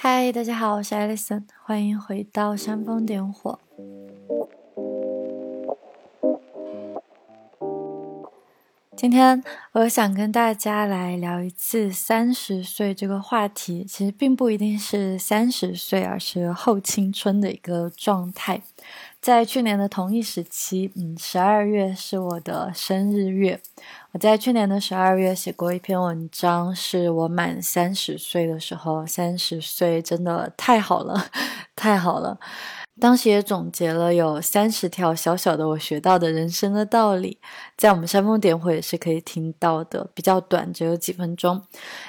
嗨，大家好，我是 Alison，欢迎回到煽风点火。今天我想跟大家来聊一次三十岁这个话题，其实并不一定是三十岁，而是后青春的一个状态。在去年的同一时期，嗯，十二月是我的生日月。我在去年的十二月写过一篇文章，是我满三十岁的时候。三十岁真的太好了，太好了。当时也总结了有三十条小小的我学到的人生的道理，在我们煽风点火也是可以听到的，比较短，只有几分钟。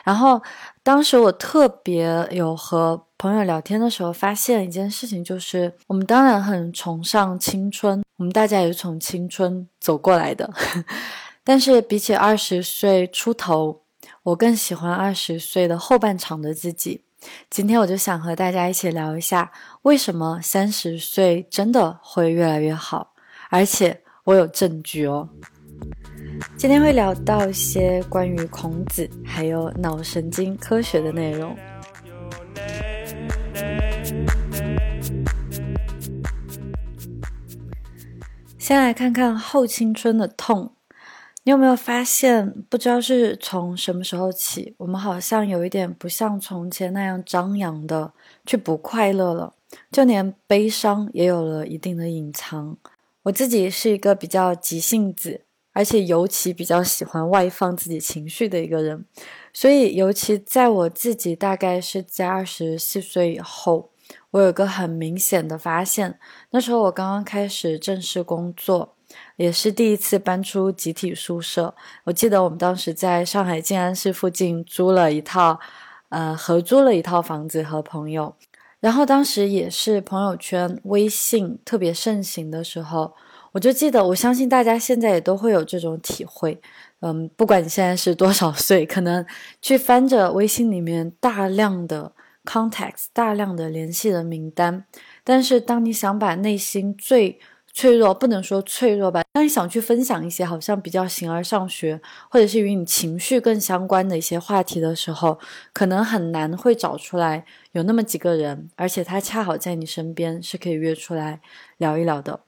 然后当时我特别有和朋友聊天的时候，发现一件事情，就是我们当然很崇尚青春，我们大家也是从青春走过来的，但是比起二十岁出头，我更喜欢二十岁的后半场的自己。今天我就想和大家一起聊一下，为什么三十岁真的会越来越好，而且我有证据哦。今天会聊到一些关于孔子还有脑神经科学的内容。先来看看后青春的痛。你有没有发现，不知道是从什么时候起，我们好像有一点不像从前那样张扬的去不快乐了，就连悲伤也有了一定的隐藏。我自己是一个比较急性子，而且尤其比较喜欢外放自己情绪的一个人，所以尤其在我自己大概是在二十四岁以后，我有个很明显的发现，那时候我刚刚开始正式工作。也是第一次搬出集体宿舍。我记得我们当时在上海静安寺附近租了一套，呃，合租了一套房子和朋友。然后当时也是朋友圈、微信特别盛行的时候，我就记得，我相信大家现在也都会有这种体会。嗯，不管你现在是多少岁，可能去翻着微信里面大量的 contacts、大量的联系人名单，但是当你想把内心最脆弱不能说脆弱吧。当你想去分享一些好像比较形而上学，或者是与你情绪更相关的一些话题的时候，可能很难会找出来有那么几个人，而且他恰好在你身边，是可以约出来聊一聊的。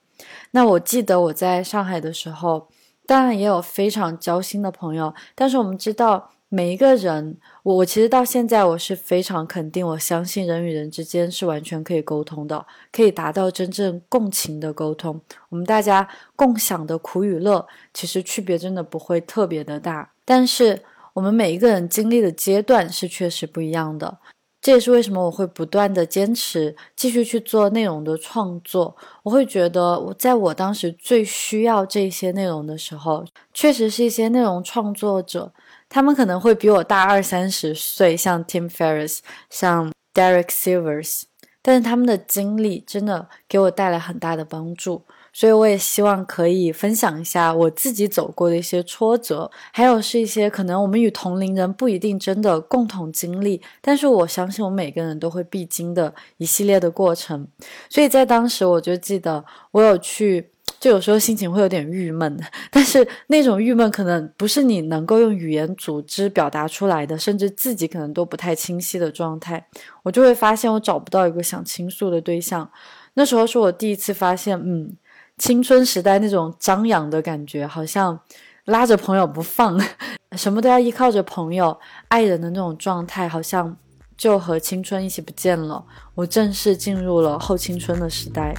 那我记得我在上海的时候，当然也有非常交心的朋友，但是我们知道。每一个人，我我其实到现在我是非常肯定，我相信人与人之间是完全可以沟通的，可以达到真正共情的沟通。我们大家共享的苦与乐，其实区别真的不会特别的大。但是我们每一个人经历的阶段是确实不一样的。这也是为什么我会不断的坚持继续去做内容的创作。我会觉得，我在我当时最需要这些内容的时候，确实是一些内容创作者。他们可能会比我大二三十岁，像 Tim Ferriss，像 Derek Silvers，但是他们的经历真的给我带来很大的帮助，所以我也希望可以分享一下我自己走过的一些挫折，还有是一些可能我们与同龄人不一定真的共同经历，但是我相信我们每个人都会必经的一系列的过程，所以在当时我就记得我有去。就有时候心情会有点郁闷，但是那种郁闷可能不是你能够用语言组织表达出来的，甚至自己可能都不太清晰的状态。我就会发现我找不到一个想倾诉的对象。那时候是我第一次发现，嗯，青春时代那种张扬的感觉，好像拉着朋友不放，什么都要依靠着朋友、爱人的那种状态，好像就和青春一起不见了。我正式进入了后青春的时代。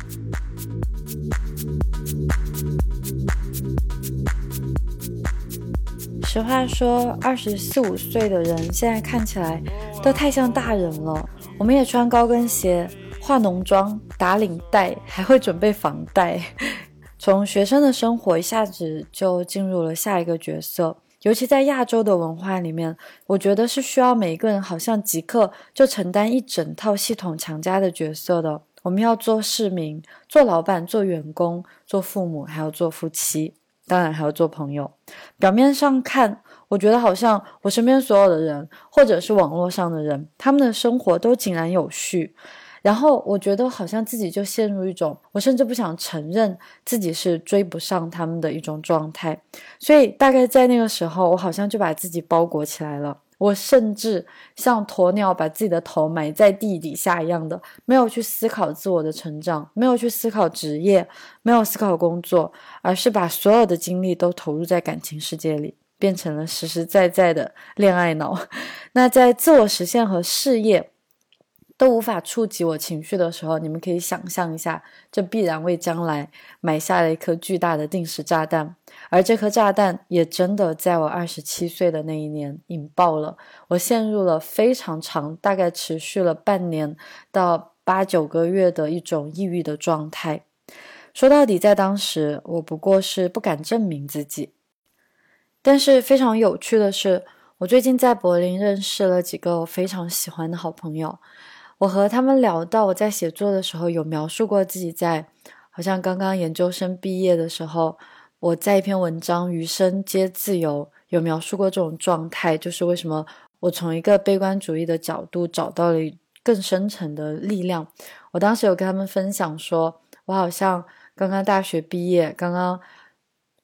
实话说，二十四五岁的人现在看起来都太像大人了。我们也穿高跟鞋、化浓妆、打领带，还会准备房贷。从学生的生活一下子就进入了下一个角色，尤其在亚洲的文化里面，我觉得是需要每一个人好像即刻就承担一整套系统强加的角色的。我们要做市民、做老板、做员工、做父母，还要做夫妻，当然还要做朋友。表面上看，我觉得好像我身边所有的人，或者是网络上的人，他们的生活都井然有序。然后我觉得好像自己就陷入一种，我甚至不想承认自己是追不上他们的一种状态。所以大概在那个时候，我好像就把自己包裹起来了。我甚至像鸵鸟把自己的头埋在地底下一样的，没有去思考自我的成长，没有去思考职业，没有思考工作，而是把所有的精力都投入在感情世界里，变成了实实在在的恋爱脑。那在自我实现和事业。都无法触及我情绪的时候，你们可以想象一下，这必然为将来埋下了一颗巨大的定时炸弹。而这颗炸弹也真的在我二十七岁的那一年引爆了，我陷入了非常长，大概持续了半年到八九个月的一种抑郁的状态。说到底，在当时我不过是不敢证明自己。但是非常有趣的是，我最近在柏林认识了几个我非常喜欢的好朋友。我和他们聊到，我在写作的时候有描述过自己在，好像刚刚研究生毕业的时候，我在一篇文章《余生皆自由》有描述过这种状态，就是为什么我从一个悲观主义的角度找到了更深层的力量。我当时有跟他们分享说，我好像刚刚大学毕业，刚刚。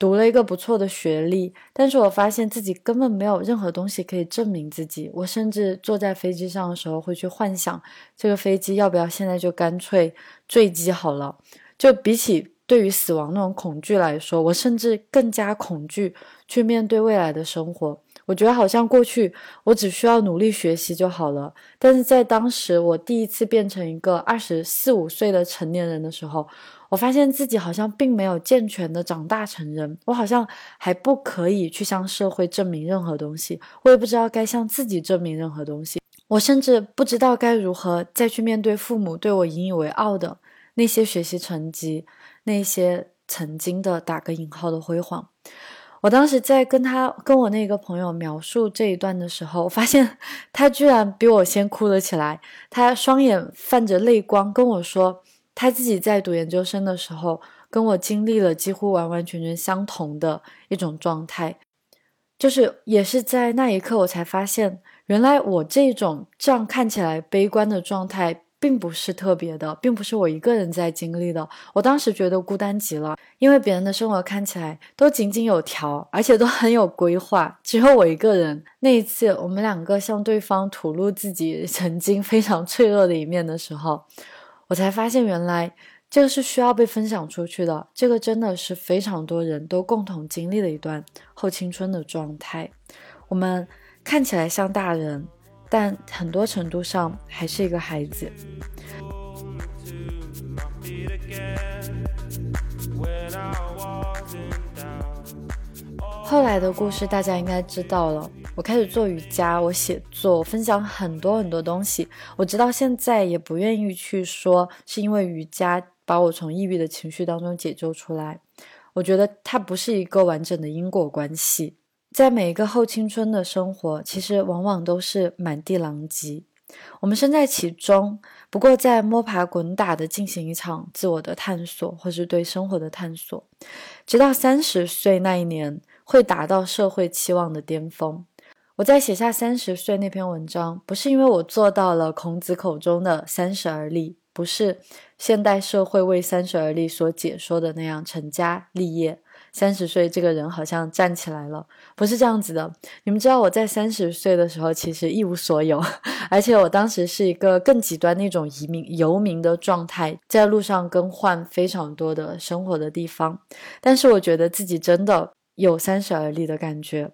读了一个不错的学历，但是我发现自己根本没有任何东西可以证明自己。我甚至坐在飞机上的时候会去幻想，这个飞机要不要现在就干脆坠机好了。就比起对于死亡那种恐惧来说，我甚至更加恐惧去面对未来的生活。我觉得好像过去我只需要努力学习就好了，但是在当时我第一次变成一个二十四五岁的成年人的时候。我发现自己好像并没有健全的长大成人，我好像还不可以去向社会证明任何东西，我也不知道该向自己证明任何东西，我甚至不知道该如何再去面对父母对我引以为傲的那些学习成绩，那些曾经的打个引号的辉煌。我当时在跟他跟我那个朋友描述这一段的时候，我发现他居然比我先哭了起来，他双眼泛着泪光跟我说。他自己在读研究生的时候，跟我经历了几乎完完全全相同的一种状态，就是也是在那一刻，我才发现，原来我这种这样看起来悲观的状态，并不是特别的，并不是我一个人在经历的。我当时觉得孤单极了，因为别人的生活看起来都井井有条，而且都很有规划，只有我一个人。那一次，我们两个向对方吐露自己 曾经非常脆弱的一面的时候。我才发现，原来这个是需要被分享出去的。这个真的是非常多人都共同经历的一段后青春的状态。我们看起来像大人，但很多程度上还是一个孩子。后来的故事大家应该知道了。我开始做瑜伽，我写作，我分享很多很多东西。我直到现在也不愿意去说，是因为瑜伽把我从抑郁的情绪当中解救出来。我觉得它不是一个完整的因果关系。在每一个后青春的生活，其实往往都是满地狼藉。我们身在其中，不过在摸爬滚打的进行一场自我的探索，或是对生活的探索，直到三十岁那一年会达到社会期望的巅峰。我在写下三十岁那篇文章，不是因为我做到了孔子口中的三十而立，不是现代社会为三十而立所解说的那样成家立业。三十岁这个人好像站起来了，不是这样子的。你们知道我在三十岁的时候其实一无所有，而且我当时是一个更极端那种移民游民的状态，在路上更换非常多的生活的地方。但是我觉得自己真的。有三十而立的感觉，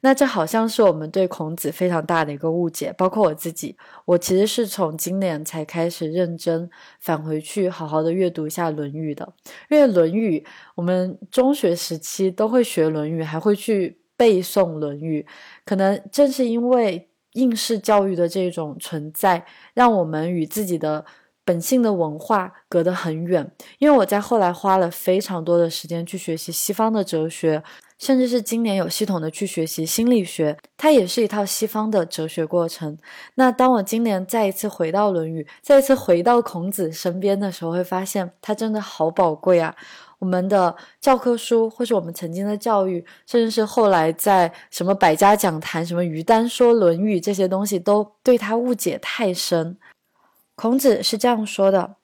那这好像是我们对孔子非常大的一个误解。包括我自己，我其实是从今年才开始认真返回去好好的阅读一下《论语》的。因为《论语》，我们中学时期都会学《论语》，还会去背诵《论语》。可能正是因为应试教育的这种存在，让我们与自己的本性的文化隔得很远。因为我在后来花了非常多的时间去学习西方的哲学。甚至是今年有系统的去学习心理学，它也是一套西方的哲学过程。那当我今年再一次回到《论语》，再一次回到孔子身边的时候，会发现它真的好宝贵啊！我们的教科书，或是我们曾经的教育，甚至是后来在什么百家讲坛、什么于丹说《论语》这些东西，都对他误解太深。孔子是这样说的：“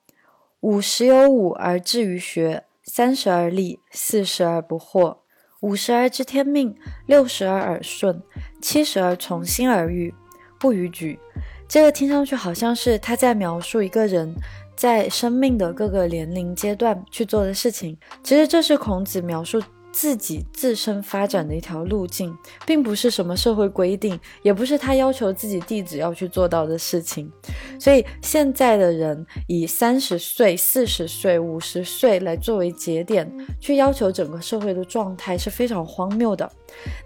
五十有五而志于学，三十而立，四十而不惑。”五十而知天命，六十而耳顺，七十而从心而欲，不逾矩。这个听上去好像是他在描述一个人在生命的各个年龄阶段去做的事情。其实这是孔子描述。自己自身发展的一条路径，并不是什么社会规定，也不是他要求自己弟子要去做到的事情。所以现在的人以三十岁、四十岁、五十岁来作为节点，去要求整个社会的状态是非常荒谬的。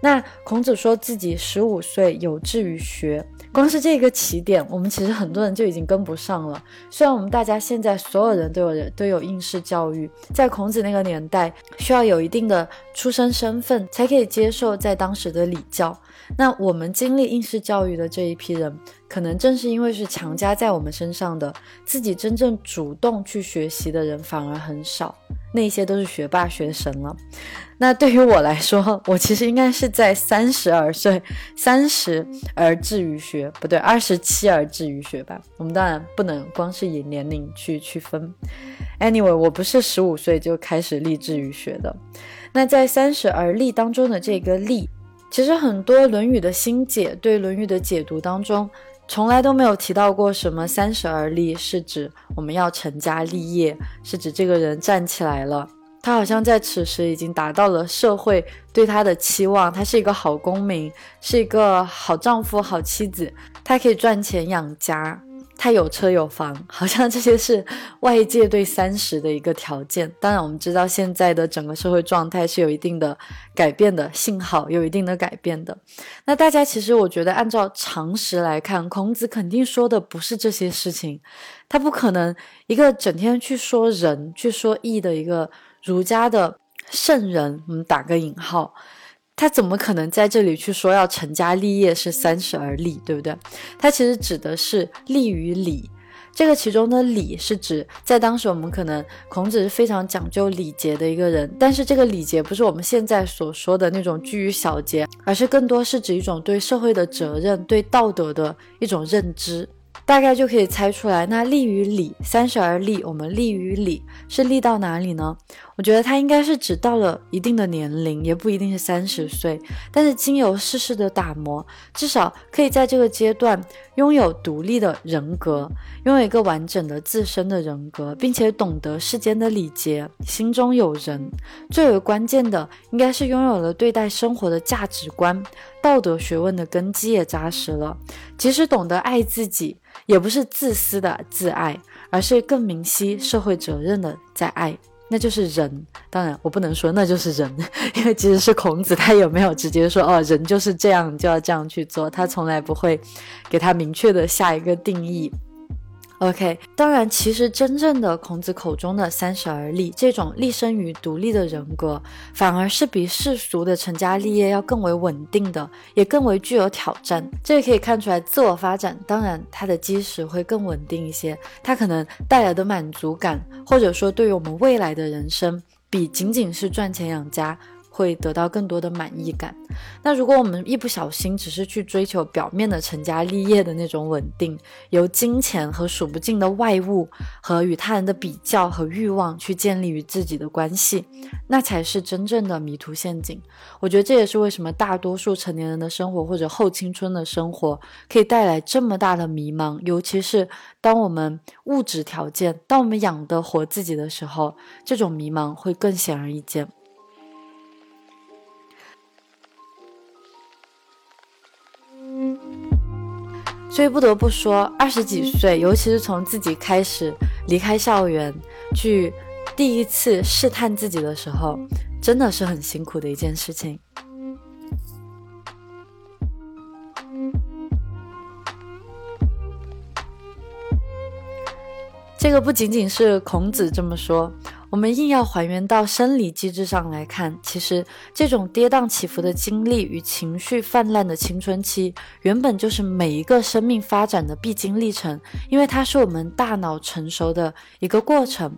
那孔子说自己十五岁有志于学。光是这个起点，我们其实很多人就已经跟不上了。虽然我们大家现在所有人都有人都有应试教育，在孔子那个年代，需要有一定的出身身份才可以接受在当时的礼教。那我们经历应试教育的这一批人，可能正是因为是强加在我们身上的，自己真正主动去学习的人反而很少。那些都是学霸学神了。那对于我来说，我其实应该是在三十而岁，三十而志于学，不对，二十七而志于学吧。我们当然不能光是以年龄去区分。Anyway，我不是十五岁就开始立志于学的。那在三十而立当中的这个立，其实很多《论语》的新解对《论语》的解读当中。从来都没有提到过什么三十而立，是指我们要成家立业，是指这个人站起来了。他好像在此时已经达到了社会对他的期望，他是一个好公民，是一个好丈夫、好妻子，他可以赚钱养家。他有车有房，好像这些是外界对三十的一个条件。当然，我们知道现在的整个社会状态是有一定的改变的，幸好有一定的改变的。那大家其实，我觉得按照常识来看，孔子肯定说的不是这些事情。他不可能一个整天去说仁、去说义的一个儒家的圣人，我们打个引号。他怎么可能在这里去说要成家立业是三十而立，对不对？他其实指的是立于礼，这个其中的礼是指在当时我们可能孔子是非常讲究礼节的一个人，但是这个礼节不是我们现在所说的那种拘于小节，而是更多是指一种对社会的责任、对道德的一种认知。大概就可以猜出来，那立于礼，三十而立，我们立于礼是立到哪里呢？我觉得他应该是指到了一定的年龄，也不一定是三十岁，但是经由世事的打磨，至少可以在这个阶段拥有独立的人格，拥有一个完整的自身的人格，并且懂得世间的礼节，心中有人。最为关键的，应该是拥有了对待生活的价值观，道德学问的根基也扎实了。即使懂得爱自己，也不是自私的自爱，而是更明晰社会责任的在爱。那就是人，当然我不能说那就是人，因为即使是孔子，他有没有直接说哦，人就是这样，就要这样去做，他从来不会给他明确的下一个定义。OK，当然，其实真正的孔子口中的三十而立这种立身于独立的人格，反而是比世俗的成家立业要更为稳定的，也更为具有挑战。这也可以看出来，自我发展，当然它的基石会更稳定一些，它可能带来的满足感，或者说对于我们未来的人生，比仅仅是赚钱养家。会得到更多的满意感。那如果我们一不小心只是去追求表面的成家立业的那种稳定，由金钱和数不尽的外物和与他人的比较和欲望去建立与自己的关系，那才是真正的迷途陷阱。我觉得这也是为什么大多数成年人的生活或者后青春的生活可以带来这么大的迷茫，尤其是当我们物质条件，当我们养得活自己的时候，这种迷茫会更显而易见。所以不得不说，二十几岁，尤其是从自己开始离开校园，去第一次试探自己的时候，真的是很辛苦的一件事情。这个不仅仅是孔子这么说。我们硬要还原到生理机制上来看，其实这种跌宕起伏的经历与情绪泛滥的青春期，原本就是每一个生命发展的必经历程，因为它是我们大脑成熟的一个过程。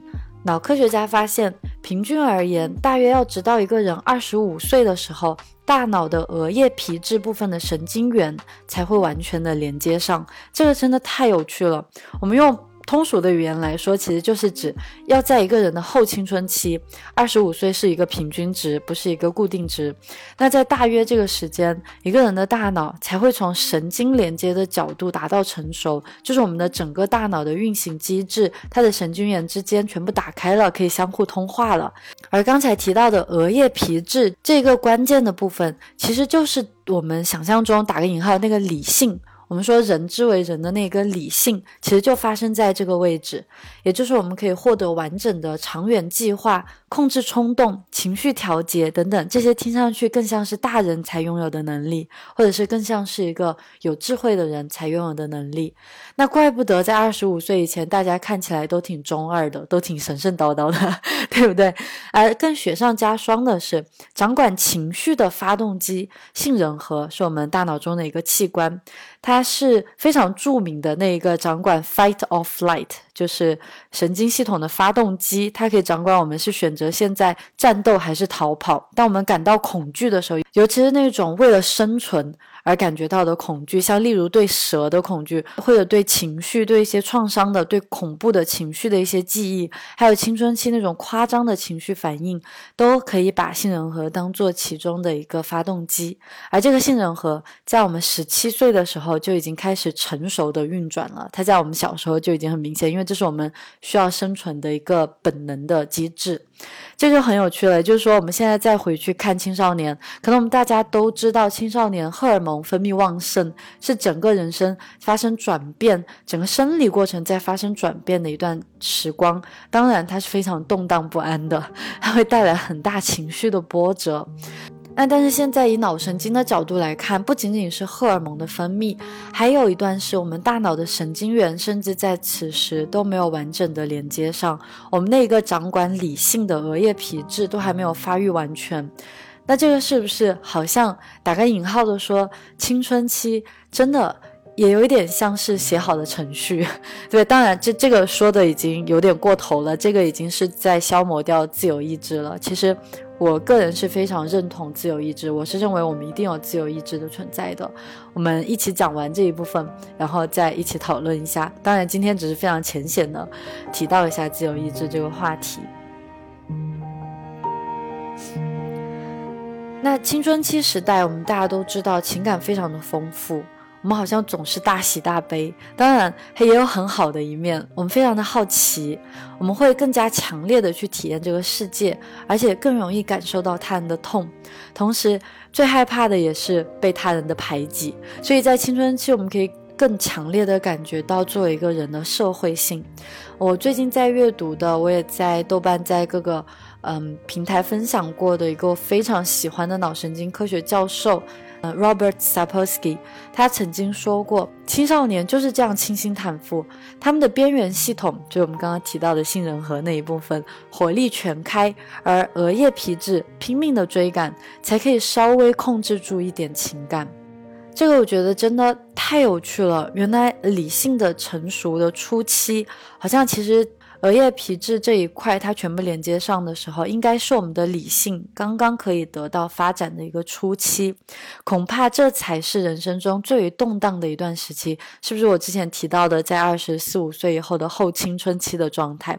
脑科学家发现，平均而言，大约要直到一个人二十五岁的时候，大脑的额叶皮质部分的神经元才会完全的连接上。这个真的太有趣了。我们用。通俗的语言来说，其实就是指要在一个人的后青春期，二十五岁是一个平均值，不是一个固定值。那在大约这个时间，一个人的大脑才会从神经连接的角度达到成熟，就是我们的整个大脑的运行机制，它的神经元之间全部打开了，可以相互通话了。而刚才提到的额叶皮质这个关键的部分，其实就是我们想象中打个引号那个理性。我们说人之为人的那个理性，其实就发生在这个位置，也就是我们可以获得完整的长远计划、控制冲动、情绪调节等等这些听上去更像是大人才拥有的能力，或者是更像是一个有智慧的人才拥有的能力。那怪不得在二十五岁以前，大家看起来都挺中二的，都挺神神叨叨的，对不对？而更雪上加霜的是，掌管情绪的发动机——杏仁核，是我们大脑中的一个器官。它是非常著名的那一个掌管 fight or flight，就是神经系统的发动机。它可以掌管我们是选择现在战斗还是逃跑。当我们感到恐惧的时候，尤其是那种为了生存。而感觉到的恐惧，像例如对蛇的恐惧，或者对情绪、对一些创伤的、对恐怖的情绪的一些记忆，还有青春期那种夸张的情绪反应，都可以把杏仁核当做其中的一个发动机。而这个杏仁核在我们十七岁的时候就已经开始成熟的运转了。它在我们小时候就已经很明显，因为这是我们需要生存的一个本能的机制。这就很有趣了，就是说我们现在再回去看青少年，可能我们大家都知道，青少年荷尔蒙分泌旺盛，是整个人生发生转变，整个生理过程在发生转变的一段时光。当然，它是非常动荡不安的，它 会带来很大情绪的波折。那但是现在以脑神经的角度来看，不仅仅是荷尔蒙的分泌，还有一段是我们大脑的神经元，甚至在此时都没有完整的连接上，我们那个掌管理性的额叶皮质都还没有发育完全。那这个是不是好像打个引号的说，青春期真的也有一点像是写好的程序？对，当然这这个说的已经有点过头了，这个已经是在消磨掉自由意志了。其实。我个人是非常认同自由意志，我是认为我们一定有自由意志的存在的。我们一起讲完这一部分，然后再一起讨论一下。当然，今天只是非常浅显的提到一下自由意志这个话题。那青春期时代，我们大家都知道，情感非常的丰富。我们好像总是大喜大悲，当然也有很好的一面。我们非常的好奇，我们会更加强烈的去体验这个世界，而且更容易感受到他人的痛。同时，最害怕的也是被他人的排挤。所以在青春期，我们可以更强烈的感觉到作为一个人的社会性。我最近在阅读的，我也在豆瓣在各个嗯平台分享过的一个非常喜欢的脑神经科学教授。Robert Sapolsky，他曾经说过，青少年就是这样倾心坦腹，他们的边缘系统，就是我们刚刚提到的杏仁核那一部分，火力全开，而额叶皮质拼命的追赶，才可以稍微控制住一点情感。这个我觉得真的太有趣了。原来理性的成熟的初期，好像其实。额叶皮质这一块，它全部连接上的时候，应该是我们的理性刚刚可以得到发展的一个初期，恐怕这才是人生中最为动荡的一段时期，是不是？我之前提到的，在二十四五岁以后的后青春期的状态，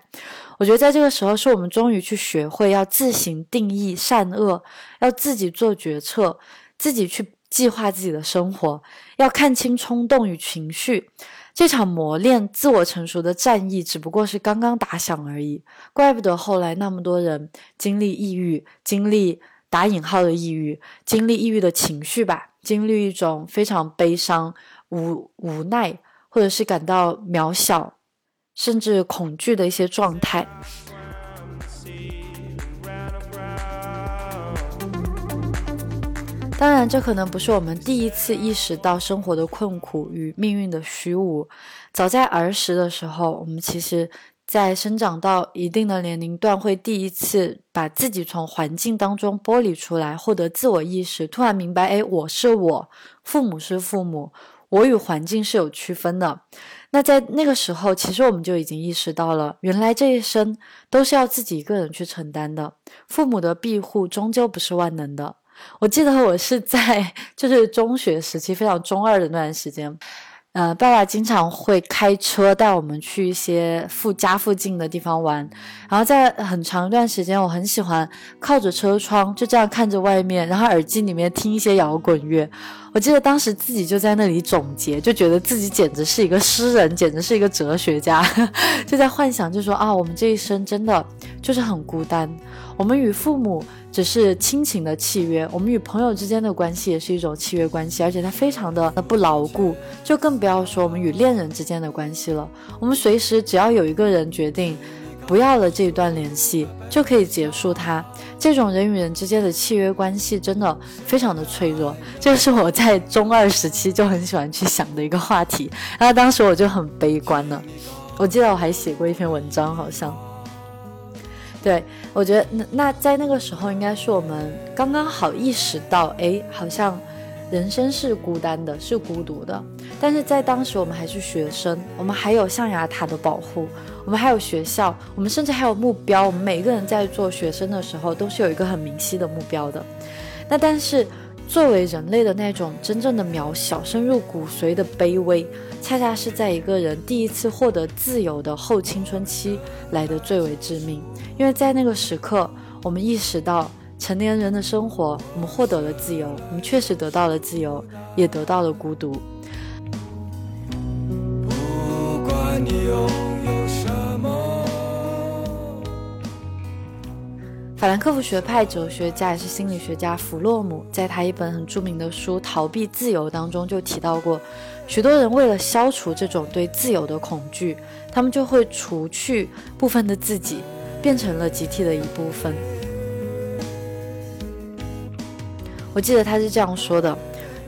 我觉得在这个时候，是我们终于去学会要自行定义善恶，要自己做决策，自己去计划自己的生活，要看清冲动与情绪。这场磨练自我成熟的战役只不过是刚刚打响而已，怪不得后来那么多人经历抑郁，经历打引号的抑郁，经历抑郁的情绪吧，经历一种非常悲伤、无无奈，或者是感到渺小，甚至恐惧的一些状态。当然，这可能不是我们第一次意识到生活的困苦与命运的虚无。早在儿时的时候，我们其实，在生长到一定的年龄段，会第一次把自己从环境当中剥离出来，获得自我意识，突然明白：哎，我是我，父母是父母，我与环境是有区分的。那在那个时候，其实我们就已经意识到了，原来这一生都是要自己一个人去承担的，父母的庇护终究不是万能的。我记得我是在 就是中学时期非常中二的那段时间，呃，爸爸经常会开车带我们去一些附家附近的地方玩，然后在很长一段时间，我很喜欢靠着车窗就这样看着外面，然后耳机里面听一些摇滚乐。我记得当时自己就在那里总结，就觉得自己简直是一个诗人，简直是一个哲学家，就在幻想，就说啊，我们这一生真的就是很孤单。我们与父母只是亲情的契约，我们与朋友之间的关系也是一种契约关系，而且它非常的不牢固，就更不要说我们与恋人之间的关系了。我们随时只要有一个人决定。不要了，这一段联系就可以结束它。这种人与人之间的契约关系真的非常的脆弱，这是我在中二时期就很喜欢去想的一个话题。然后当时我就很悲观了，我记得我还写过一篇文章，好像。对我觉得那那在那个时候应该是我们刚刚好意识到，哎，好像人生是孤单的，是孤独的。但是在当时我们还是学生，我们还有象牙塔的保护。我们还有学校，我们甚至还有目标。我们每个人在做学生的时候，都是有一个很明晰的目标的。那但是，作为人类的那种真正的渺小、深入骨髓的卑微，恰恰是在一个人第一次获得自由的后青春期来的最为致命。因为在那个时刻，我们意识到成年人的生活，我们获得了自由，我们确实得到了自由，也得到了孤独。不管你有。法兰克福学派哲学家也是心理学家弗洛姆，在他一本很著名的书《逃避自由》当中就提到过，许多人为了消除这种对自由的恐惧，他们就会除去部分的自己，变成了集体的一部分。我记得他是这样说的：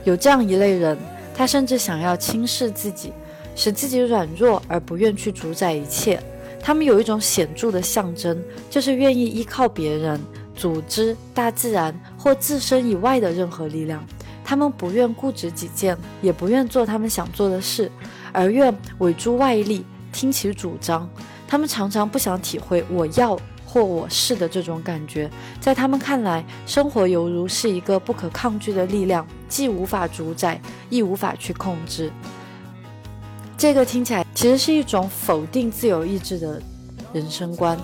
有这样一类人，他甚至想要轻视自己，使自己软弱而不愿去主宰一切。他们有一种显著的象征，就是愿意依靠别人、组织、大自然或自身以外的任何力量。他们不愿固执己见，也不愿做他们想做的事，而愿委诸外力，听其主张。他们常常不想体会“我要”或“我是”的这种感觉。在他们看来，生活犹如是一个不可抗拒的力量，既无法主宰，亦无法去控制。这个听起来其实是一种否定自由意志的人生观，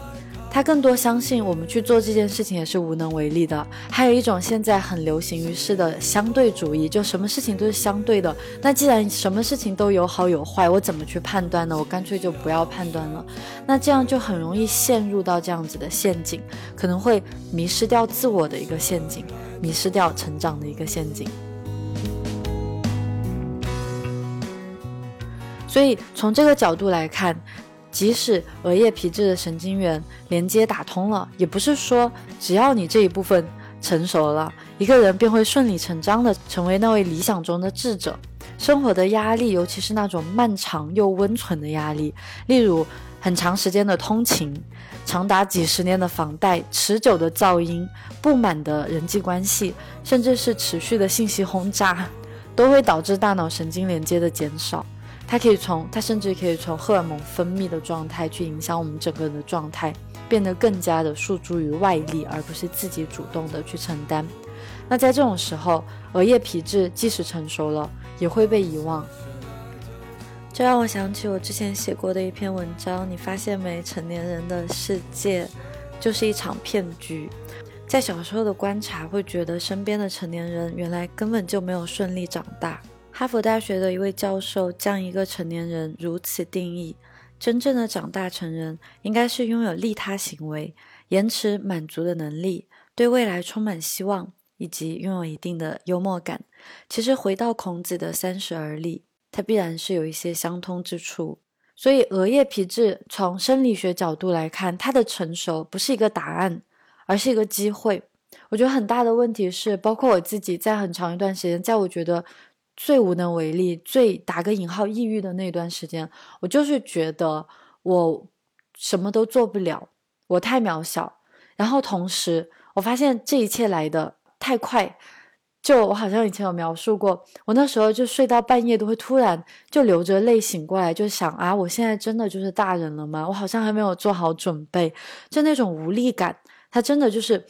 他更多相信我们去做这件事情也是无能为力的。还有一种现在很流行于世的相对主义，就什么事情都是相对的。那既然什么事情都有好有坏，我怎么去判断呢？我干脆就不要判断了。那这样就很容易陷入到这样子的陷阱，可能会迷失掉自我的一个陷阱，迷失掉成长的一个陷阱。所以从这个角度来看，即使额叶皮质的神经元连接打通了，也不是说只要你这一部分成熟了，一个人便会顺理成章的成为那位理想中的智者。生活的压力，尤其是那种漫长又温存的压力，例如很长时间的通勤、长达几十年的房贷、持久的噪音、不满的人际关系，甚至是持续的信息轰炸，都会导致大脑神经连接的减少。它可以从，它甚至可以从荷尔蒙分泌的状态去影响我们整个人的状态，变得更加的诉诸于外力，而不是自己主动的去承担。那在这种时候，额叶皮质即使成熟了，也会被遗忘。这让我想起我之前写过的一篇文章，你发现没？成年人的世界就是一场骗局。在小时候的观察，会觉得身边的成年人原来根本就没有顺利长大。哈佛大学的一位教授将一个成年人如此定义：真正的长大成人，应该是拥有利他行为、延迟满足的能力，对未来充满希望，以及拥有一定的幽默感。其实回到孔子的三十而立，它必然是有一些相通之处。所以，额叶皮质从生理学角度来看，它的成熟不是一个答案，而是一个机会。我觉得很大的问题是，包括我自己在很长一段时间，在我觉得。最无能为力、最打个引号抑郁的那段时间，我就是觉得我什么都做不了，我太渺小。然后同时，我发现这一切来的太快。就我好像以前有描述过，我那时候就睡到半夜都会突然就流着泪醒过来，就想啊，我现在真的就是大人了吗？我好像还没有做好准备，就那种无力感，它真的就是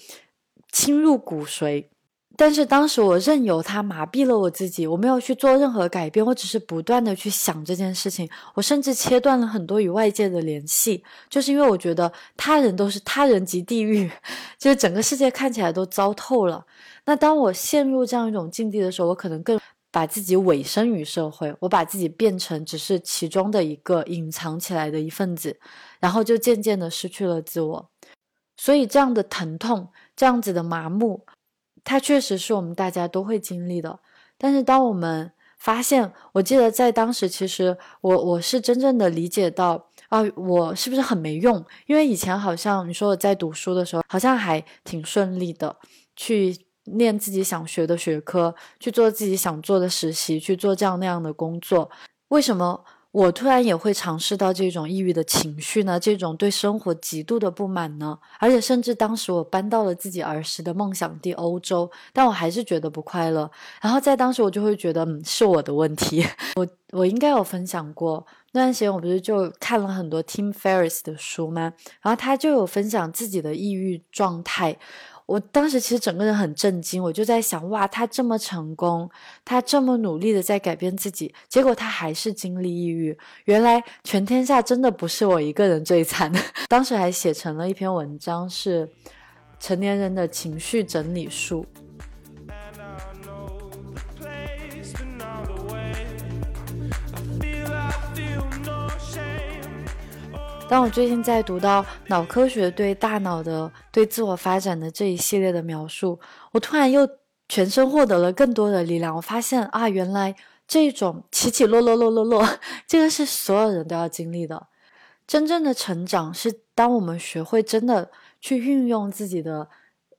侵入骨髓。但是当时我任由它麻痹了我自己，我没有去做任何改变，我只是不断的去想这件事情。我甚至切断了很多与外界的联系，就是因为我觉得他人都是他人即地狱，就是整个世界看起来都糟透了。那当我陷入这样一种境地的时候，我可能更把自己委身于社会，我把自己变成只是其中的一个隐藏起来的一份子，然后就渐渐的失去了自我。所以这样的疼痛，这样子的麻木。它确实是我们大家都会经历的，但是当我们发现，我记得在当时，其实我我是真正的理解到啊，我是不是很没用？因为以前好像你说我在读书的时候，好像还挺顺利的，去念自己想学的学科，去做自己想做的实习，去做这样那样的工作，为什么？我突然也会尝试到这种抑郁的情绪呢，这种对生活极度的不满呢，而且甚至当时我搬到了自己儿时的梦想地欧洲，但我还是觉得不快乐。然后在当时我就会觉得，是我的问题。我我应该有分享过那段时间，我不是就看了很多 Tim Ferriss 的书吗？然后他就有分享自己的抑郁状态。我当时其实整个人很震惊，我就在想，哇，他这么成功，他这么努力的在改变自己，结果他还是经历抑郁。原来全天下真的不是我一个人最惨的。当时还写成了一篇文章，是成年人的情绪整理术。当我最近在读到脑科学对大脑的对自我发展的这一系列的描述，我突然又全身获得了更多的力量。我发现啊，原来这种起起落落落落落，这个是所有人都要经历的。真正的成长是当我们学会真的去运用自己的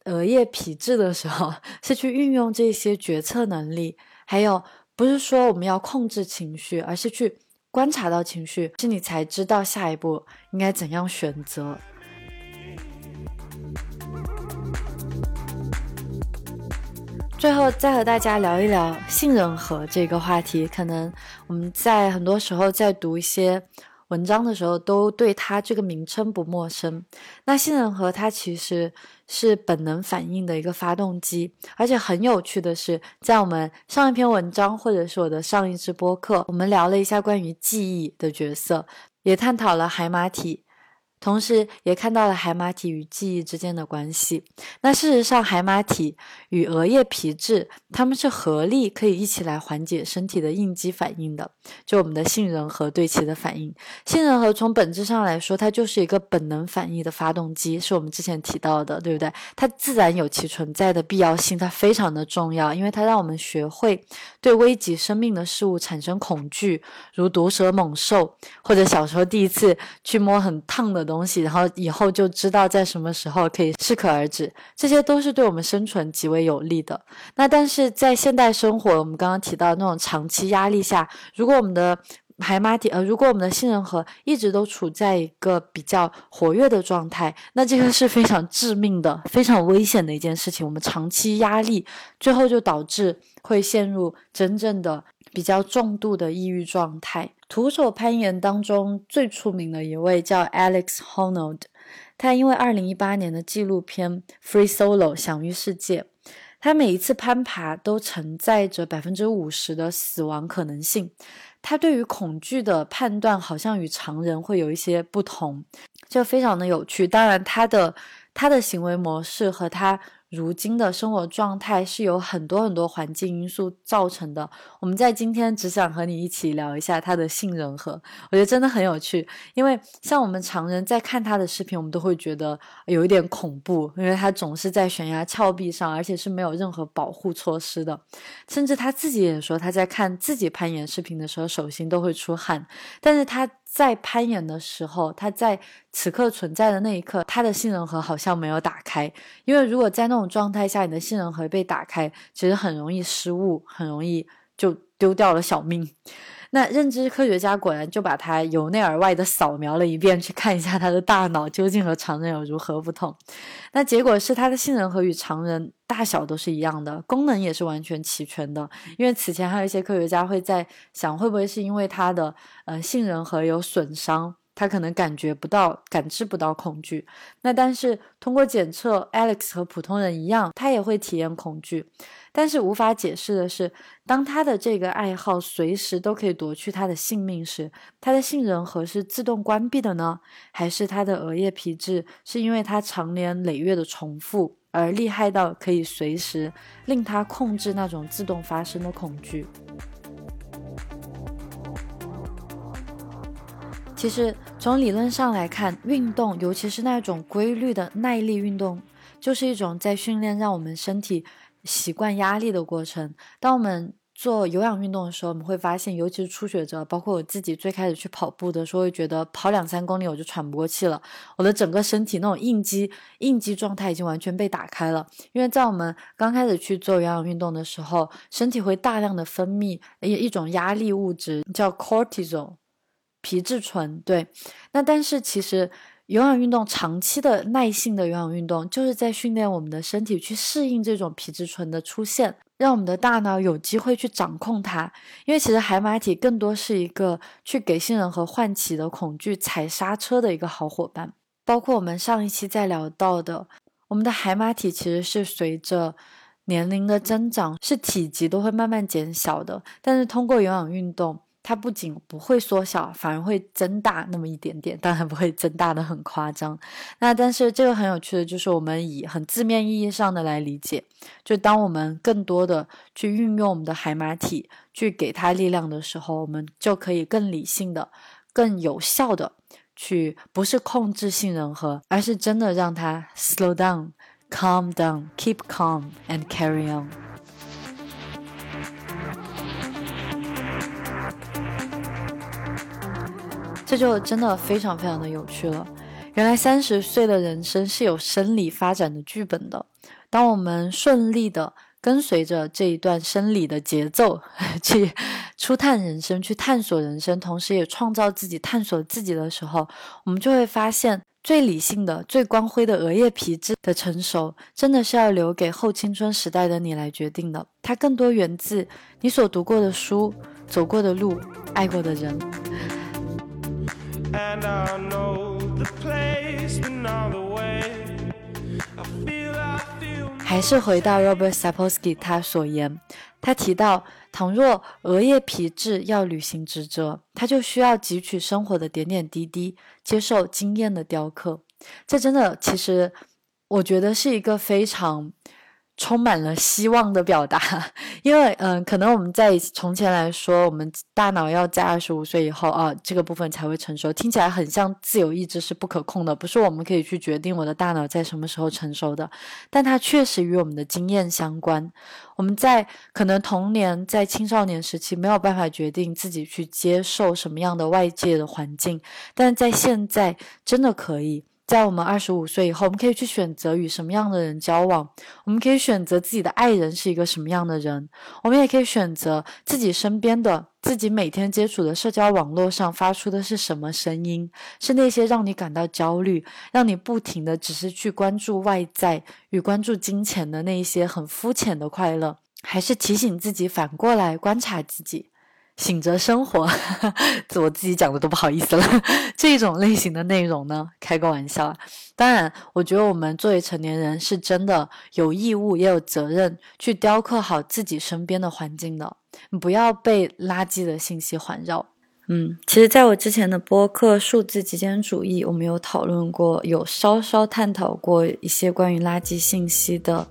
额叶皮质的时候，是去运用这些决策能力，还有不是说我们要控制情绪，而是去。观察到情绪，是你才知道下一步应该怎样选择。最后再和大家聊一聊信任和这个话题。可能我们在很多时候在读一些。文章的时候都对它这个名称不陌生。那杏仁核它其实是本能反应的一个发动机，而且很有趣的是，在我们上一篇文章或者是我的上一支播客，我们聊了一下关于记忆的角色，也探讨了海马体。同时，也看到了海马体与记忆之间的关系。那事实上，海马体与额叶皮质，它们是合力可以一起来缓解身体的应激反应的。就我们的杏仁核对其的反应，杏仁核从本质上来说，它就是一个本能反应的发动机，是我们之前提到的，对不对？它自然有其存在的必要性，它非常的重要，因为它让我们学会对危及生命的事物产生恐惧，如毒蛇猛兽，或者小时候第一次去摸很烫的东。西，然后以后就知道在什么时候可以适可而止，这些都是对我们生存极为有利的。那但是在现代生活，我们刚刚提到那种长期压力下，如果我们的海马体呃，如果我们的杏仁核一直都处在一个比较活跃的状态，那这个是非常致命的、非常危险的一件事情。我们长期压力，最后就导致会陷入真正的比较重度的抑郁状态。徒手攀岩当中最出名的一位叫 Alex Honnold，他因为2018年的纪录片《Free Solo》享誉世界。他每一次攀爬都承载着百分之五十的死亡可能性。他对于恐惧的判断好像与常人会有一些不同，就非常的有趣。当然，他的他的行为模式和他。如今的生活状态是有很多很多环境因素造成的。我们在今天只想和你一起聊一下他的杏仁核，我觉得真的很有趣。因为像我们常人在看他的视频，我们都会觉得有一点恐怖，因为他总是在悬崖峭壁上，而且是没有任何保护措施的。甚至他自己也说，他在看自己攀岩视频的时候，手心都会出汗。但是他。在攀岩的时候，他在此刻存在的那一刻，他的杏仁核好像没有打开。因为如果在那种状态下，你的杏仁核被打开，其实很容易失误，很容易就丢掉了小命。那认知科学家果然就把他由内而外的扫描了一遍，去看一下他的大脑究竟和常人有如何不同。那结果是他的杏仁核与常人大小都是一样的，功能也是完全齐全的。因为此前还有一些科学家会在想，会不会是因为他的呃杏仁核有损伤，他可能感觉不到、感知不到恐惧。那但是通过检测，Alex 和普通人一样，他也会体验恐惧。但是无法解释的是，当他的这个爱好随时都可以夺去他的性命时，他的杏仁核是自动关闭的呢，还是他的额叶皮质是因为他长年累月的重复而厉害到可以随时令他控制那种自动发生的恐惧？其实从理论上来看，运动，尤其是那种规律的耐力运动，就是一种在训练让我们身体。习惯压力的过程。当我们做有氧运动的时候，我们会发现，尤其是初学者，包括我自己，最开始去跑步的时候，会觉得跑两三公里我就喘不过气了。我的整个身体那种应激应激状态已经完全被打开了。因为在我们刚开始去做有氧运动的时候，身体会大量的分泌一一种压力物质，叫 cortisol，皮质醇。对，那但是其实。有氧运动长期的耐性的有氧运动，就是在训练我们的身体去适应这种皮质醇的出现，让我们的大脑有机会去掌控它。因为其实海马体更多是一个去给杏仁核唤起的恐惧踩刹车的一个好伙伴。包括我们上一期在聊到的，我们的海马体其实是随着年龄的增长，是体积都会慢慢减小的。但是通过有氧运动，它不仅不会缩小，反而会增大那么一点点，当然不会增大的很夸张。那但是这个很有趣的就是，我们以很字面意义上的来理解，就当我们更多的去运用我们的海马体去给它力量的时候，我们就可以更理性的、更有效的去，不是控制性人和，而是真的让它 slow down、calm down、keep calm and carry on。这就真的非常非常的有趣了。原来三十岁的人生是有生理发展的剧本的。当我们顺利的跟随着这一段生理的节奏 去初探人生、去探索人生，同时也创造自己、探索自己的时候，我们就会发现，最理性的、最光辉的额叶皮质的成熟，真的是要留给后青春时代的你来决定的。它更多源自你所读过的书、走过的路、爱过的人。And I know the place but not the way. 还是回到 Robert Sapolsky 他所言，他提到，倘若额叶皮质要履行职责，他就需要汲取生活的点点滴滴，接受经验的雕刻。这真的，其实我觉得是一个非常。充满了希望的表达，因为嗯，可能我们在从前来说，我们大脑要在二十五岁以后啊，这个部分才会成熟。听起来很像自由意志是不可控的，不是我们可以去决定我的大脑在什么时候成熟的。但它确实与我们的经验相关。我们在可能童年、在青少年时期没有办法决定自己去接受什么样的外界的环境，但在现在真的可以。在我们二十五岁以后，我们可以去选择与什么样的人交往，我们可以选择自己的爱人是一个什么样的人，我们也可以选择自己身边的、自己每天接触的社交网络上发出的是什么声音，是那些让你感到焦虑、让你不停的只是去关注外在与关注金钱的那一些很肤浅的快乐，还是提醒自己反过来观察自己。醒着生活，这我自己讲的都不好意思了。这种类型的内容呢，开个玩笑。当然，我觉得我们作为成年人，是真的有义务也有责任去雕刻好自己身边的环境的，不要被垃圾的信息环绕。嗯，其实，在我之前的播客《数字极简主义》，我们有讨论过，有稍稍探讨过一些关于垃圾信息的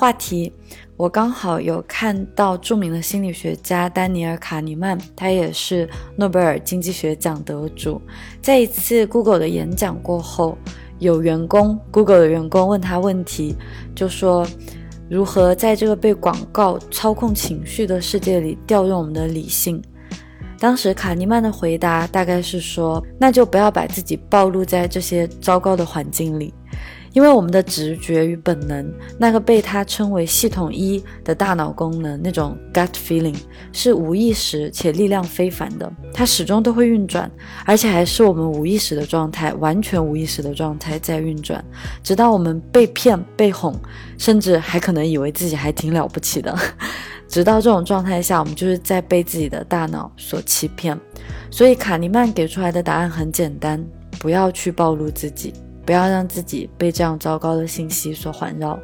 话题。我刚好有看到著名的心理学家丹尼尔·卡尼曼，他也是诺贝尔经济学奖得主。在一次 Google 的演讲过后，有员工 Google 的员工问他问题，就说如何在这个被广告操控情绪的世界里调用我们的理性。当时卡尼曼的回答大概是说，那就不要把自己暴露在这些糟糕的环境里。因为我们的直觉与本能，那个被他称为系统一的大脑功能，那种 gut feeling 是无意识且力量非凡的，它始终都会运转，而且还是我们无意识的状态，完全无意识的状态在运转，直到我们被骗、被哄，甚至还可能以为自己还挺了不起的。直到这种状态下，我们就是在被自己的大脑所欺骗。所以卡尼曼给出来的答案很简单：不要去暴露自己，不要让自己被这样糟糕的信息所环绕。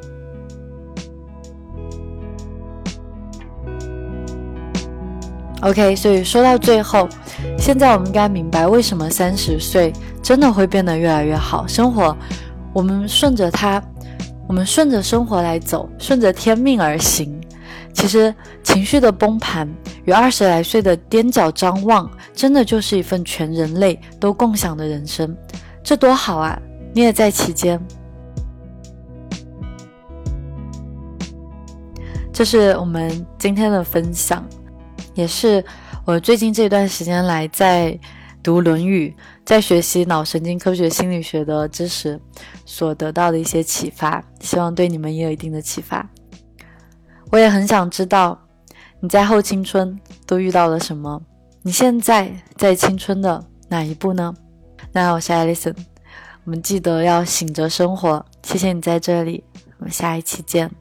OK，所以说到最后，现在我们应该明白为什么三十岁真的会变得越来越好。生活，我们顺着它，我们顺着生活来走，顺着天命而行。其实情绪的崩盘与二十来岁的踮脚张望，真的就是一份全人类都共享的人生，这多好啊！你也在其间。这是我们今天的分享，也是我最近这段时间来在读《论语》，在学习脑神经科学心理学的知识所得到的一些启发，希望对你们也有一定的启发。我也很想知道你在后青春都遇到了什么？你现在在青春的哪一步呢？那我是 Alison，我们记得要醒着生活。谢谢你在这里，我们下一期见。